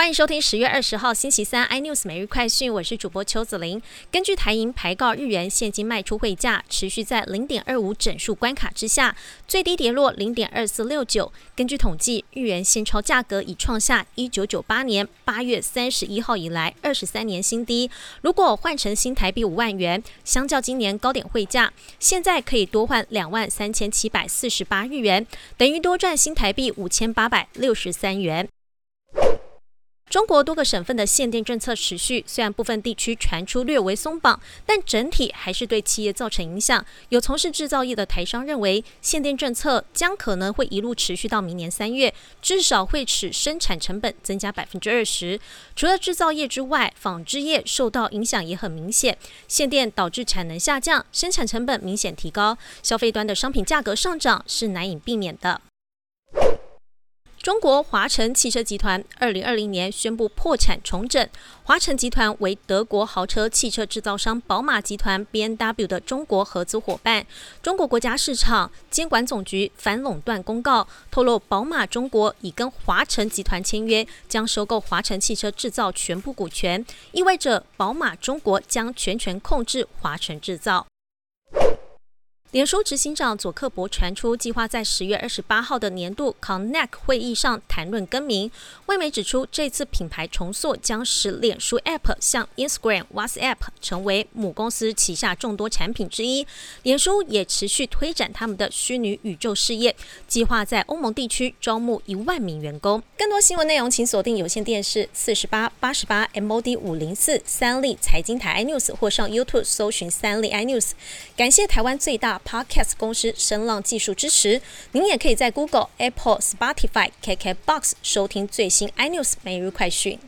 欢迎收听十月二十号星期三 iNews 每日快讯，我是主播邱子玲。根据台银排告，日元现金卖出汇价持续在零点二五整数关卡之下，最低跌落零点二四六九。根据统计，日元现钞价格已创下一九九八年八月三十一号以来二十三年新低。如果换成新台币五万元，相较今年高点汇价，现在可以多换两万三千七百四十八日元，等于多赚新台币五千八百六十三元。中国多个省份的限电政策持续，虽然部分地区传出略微松绑，但整体还是对企业造成影响。有从事制造业的台商认为，限电政策将可能会一路持续到明年三月，至少会使生产成本增加百分之二十。除了制造业之外，纺织业受到影响也很明显。限电导致产能下降，生产成本明显提高，消费端的商品价格上涨是难以避免的。中国华晨汽车集团二零二零年宣布破产重整。华晨集团为德国豪车汽车制造商宝马集团 B N W 的中国合资伙伴。中国国家市场监管总局反垄断公告透露，宝马中国已跟华晨集团签约，将收购华晨汽车制造全部股权，意味着宝马中国将全权控制华晨制造。脸书执行长佐克伯传出计划在十月二十八号的年度 Connect 会议上谈论更名。外媒指出，这次品牌重塑将使脸书 App 向 Instagram、WhatsApp 成为母公司旗下众多产品之一。脸书也持续推展他们的虚拟宇宙事业，计划在欧盟地区招募一万名员工。更多新闻内容，请锁定有线电视四十八八十八 MOD 五零四三立财经台 iNews，或上 YouTube 搜寻三立 iNews。感谢台湾最大。Podcast 公司声浪技术支持，您也可以在 Google、Apple、Spotify、KKBox 收听最新 iNews 每日快讯。